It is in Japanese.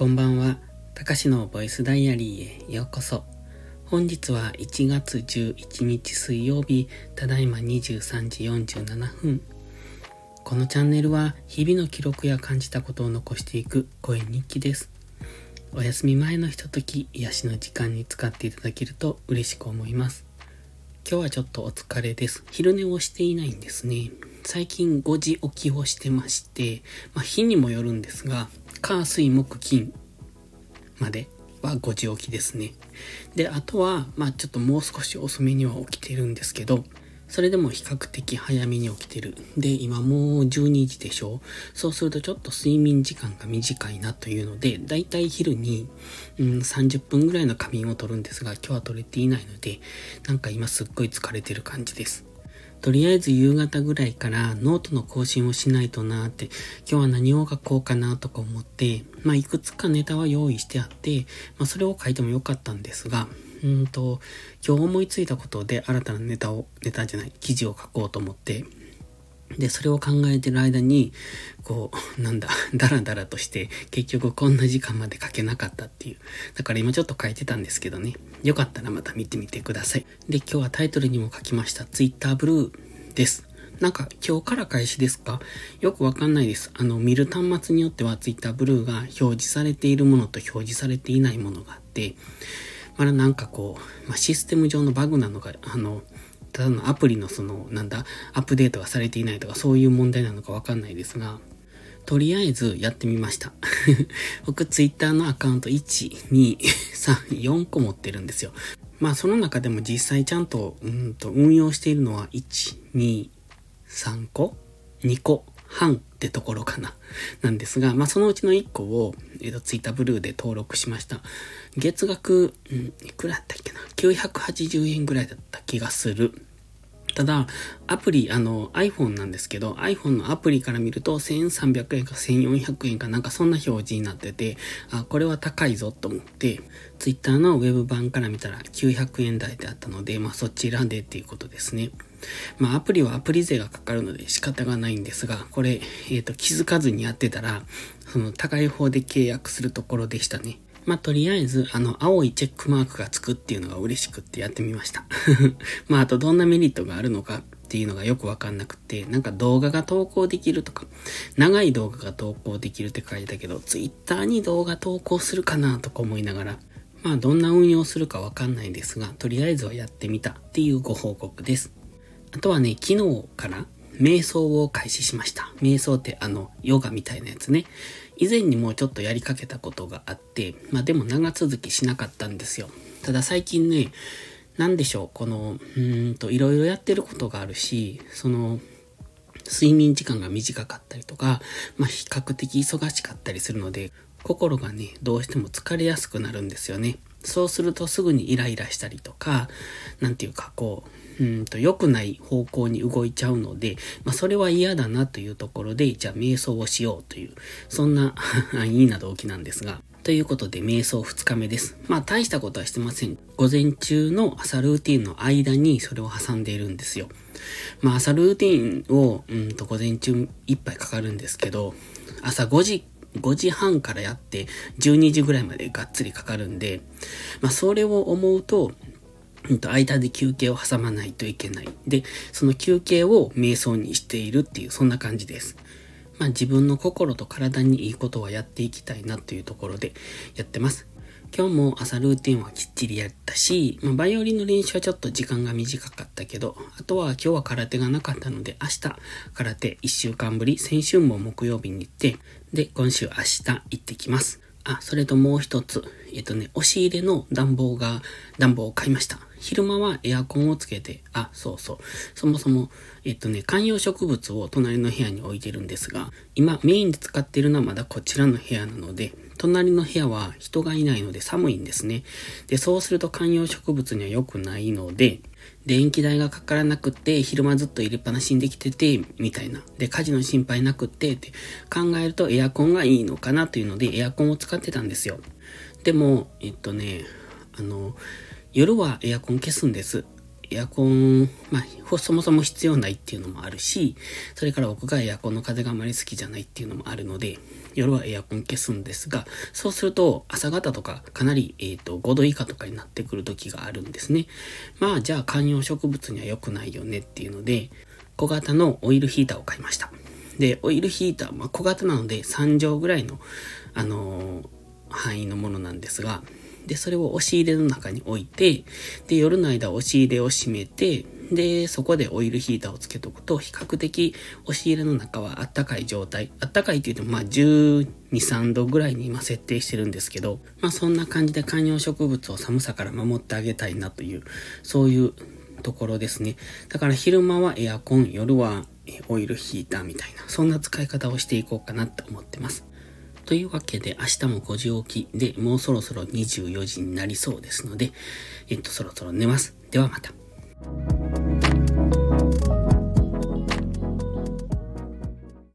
こんばんは。たかしのボイスダイアリーへようこそ。本日は1月11日水曜日、ただいま23時47分。このチャンネルは日々の記録や感じたことを残していく声日記です。お休み前のひととき、癒しの時間に使っていただけると嬉しく思います。今日はちょっとお疲れです。昼寝をしていないんですね。最近5時起きをしてまして、まあ、日にもよるんですが、火、水、木、金までは5時起きですね。で、あとは、まあちょっともう少し遅めには起きてるんですけど、それでも比較的早めに起きてる。で、今もう12時でしょそうするとちょっと睡眠時間が短いなというので、だいたい昼に、うん、30分ぐらいの仮眠を取るんですが、今日は取れていないので、なんか今すっごい疲れてる感じです。とりあえず夕方ぐらいからノートの更新をしないとなーって、今日は何を書こうかなとか思って、まあいくつかネタは用意してあって、まあそれを書いてもよかったんですが、うんと、今日思いついたことで新たなネタを、ネタじゃない、記事を書こうと思って、で、それを考えてる間に、こう、なんだ、ダラダラとして、結局こんな時間まで書けなかったっていう。だから今ちょっと書いてたんですけどね。よかったらまた見てみてください。で、今日はタイトルにも書きました、Twitter ブルーです。なんか今日から開始ですか？よくわかんないです。あの、見る端末によっては Twitter ブルーが表示されているものと表示されていないものがあって、まだなんかこう、まあ、システム上のバグなのか、あの、ただのアプリのその、なんだ、アップデートがされていないとかそういう問題なのかわかんないですが、とりあえずやってみました。僕ツイッターのアカウント1、2、3、4個持ってるんですよ。まあその中でも実際ちゃんと、うんと運用しているのは1、2、3個 ?2 個？半ってところかな。なんですが、まあそのうちの1個を、えっ、ー、と、ツイッターブルーで登録しました。月額、うん、いくらだったっけな ?980 円ぐらいだった気がする。ただ、アプリ、あの、iPhone なんですけど、iPhone のアプリから見ると1300円か1400円かなんかそんな表示になってて、あ、これは高いぞと思って、Twitter のウェブ版から見たら900円台であったので、まあそちらでっていうことですね。まあアプリはアプリ税がかかるので仕方がないんですが、これ、えっ、ー、と気づかずにやってたら、その高い方で契約するところでしたね。まあ、とりあえず、あの、青いチェックマークがつくっていうのが嬉しくってやってみました。まあ、あとどんなメリットがあるのかっていうのがよくわかんなくて、なんか動画が投稿できるとか、長い動画が投稿できるって書いてたけど、ツイッターに動画投稿するかなとか思いながら、まあ、どんな運用するかわかんないですが、とりあえずはやってみたっていうご報告です。あとはね、昨日から瞑想を開始しました。瞑想ってあの、ヨガみたいなやつね。以前にもちょっとやりかけたことがあって、まあでも長続きしなかったんですよ。ただ最近ね、なんでしょう、この、うんと、いろいろやってることがあるし、その、睡眠時間が短かったりとか、まあ比較的忙しかったりするので、心がね、どうしても疲れやすくなるんですよね。そうするとすぐにイライラしたりとか、なんていうかこう、うんと良くない方向に動いちゃうので、まあ、それは嫌だなというところで、じゃあ瞑想をしようという、そんな いいな動機なんですが、ということで、瞑想2日目です。まあ、大したことはしてません。午前中の朝ルーティンの間にそれを挟んでいるんですよ。まあ、朝ルーティンを、うんと、午前中いっぱいかかるんですけど、朝5時、5時半からやって、12時ぐらいまでがっつりかかるんで、まあ、それを思うと、間で休憩を挟まないといけない。で、その休憩を瞑想にしているっていう、そんな感じです。まあ自分の心と体にいいことはやっていきたいなというところでやってます。今日も朝ルーティンはきっちりやったし、まあ、バイオリンの練習はちょっと時間が短かったけど、あとは今日は空手がなかったので、明日空手1週間ぶり、先週も木曜日に行って、で、今週明日行ってきます。あ、それともう一つ。えっとね、押し入れの暖房が、暖房を買いました。昼間はエアコンをつけて、あ、そうそう。そもそも、えっとね、観葉植物を隣の部屋に置いてるんですが、今メインで使っているのはまだこちらの部屋なので、隣の部屋は人がいないので寒いんですね。で、そうすると観葉植物には良くないので、電気代がかからなくって、昼間ずっと入れっぱなしにできてて、みたいな。で、火事の心配なくって、って考えるとエアコンがいいのかなというので、エアコンを使ってたんですよ。でも、えっとね、あの、夜はエアコン消すんです。エアコン、まあ、そもそも必要ないっていうのもあるし、それから僕がエアコンの風があまり好きじゃないっていうのもあるので、夜はエアコン消すんですが、そうすると朝方とかかなり、えっ、ー、と、5度以下とかになってくる時があるんですね。まあ、じゃあ観葉植物には良くないよねっていうので、小型のオイルヒーターを買いました。で、オイルヒーター、まあ、小型なので3畳ぐらいの、あのー、範囲のものなんですが、で、それを押し入れの中に置いて、で、夜の間押し入れを閉めて、で、そこでオイルヒーターをつけとくと、比較的押し入れの中はあったかい状態。あったかいって言っても、まあ、12、3度ぐらいに今設定してるんですけど、まあ、そんな感じで観葉植物を寒さから守ってあげたいなという、そういうところですね。だから昼間はエアコン、夜はオイルヒーターみたいな、そんな使い方をしていこうかなって思ってます。というわけで明日も5時起きでもうそろそろ24時になりそうですので、えっと、そろそろ寝ます。ではまた。